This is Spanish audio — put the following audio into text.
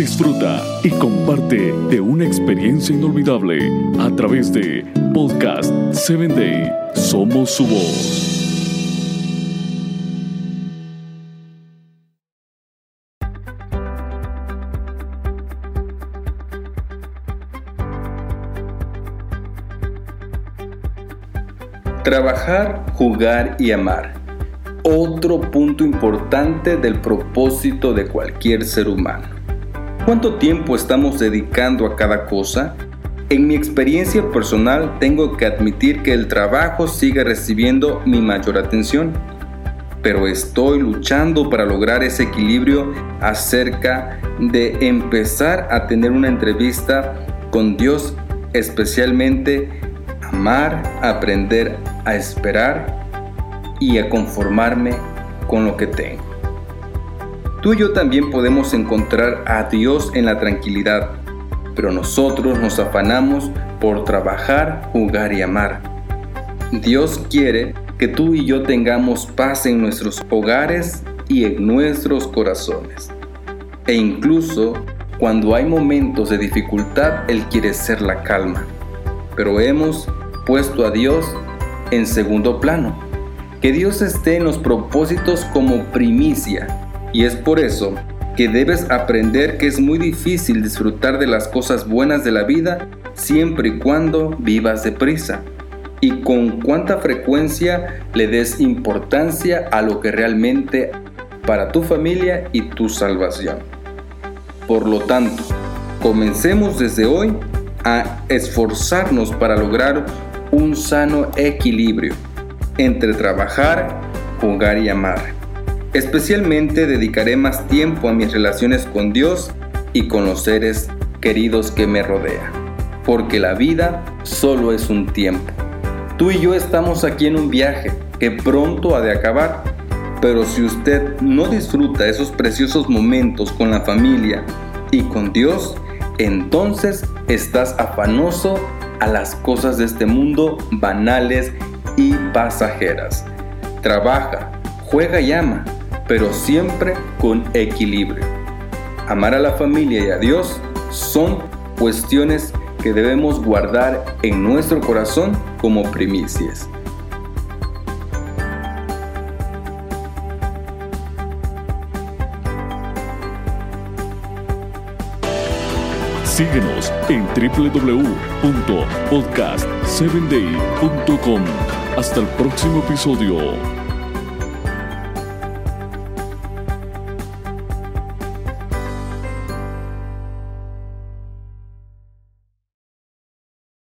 disfruta y comparte de una experiencia inolvidable a través de Podcast 7 Day. Somos su voz. Trabajar, jugar y amar. Otro punto importante del propósito de cualquier ser humano. ¿Cuánto tiempo estamos dedicando a cada cosa? En mi experiencia personal tengo que admitir que el trabajo sigue recibiendo mi mayor atención, pero estoy luchando para lograr ese equilibrio acerca de empezar a tener una entrevista con Dios, especialmente amar, aprender a esperar y a conformarme con lo que tengo. Tú y yo también podemos encontrar a Dios en la tranquilidad, pero nosotros nos afanamos por trabajar, jugar y amar. Dios quiere que tú y yo tengamos paz en nuestros hogares y en nuestros corazones. E incluso cuando hay momentos de dificultad, Él quiere ser la calma. Pero hemos puesto a Dios en segundo plano. Que Dios esté en los propósitos como primicia. Y es por eso que debes aprender que es muy difícil disfrutar de las cosas buenas de la vida siempre y cuando vivas deprisa. Y con cuánta frecuencia le des importancia a lo que realmente para tu familia y tu salvación. Por lo tanto, comencemos desde hoy a esforzarnos para lograr un sano equilibrio entre trabajar, jugar y amar. Especialmente dedicaré más tiempo a mis relaciones con Dios y con los seres queridos que me rodean, porque la vida solo es un tiempo. Tú y yo estamos aquí en un viaje que pronto ha de acabar, pero si usted no disfruta esos preciosos momentos con la familia y con Dios, entonces estás afanoso a las cosas de este mundo banales y pasajeras. Trabaja, juega y ama, pero siempre con equilibrio. Amar a la familia y a Dios son cuestiones que debemos guardar en nuestro corazón como primicias. Síguenos en www.podcast7day.com. Hasta el próximo episodio.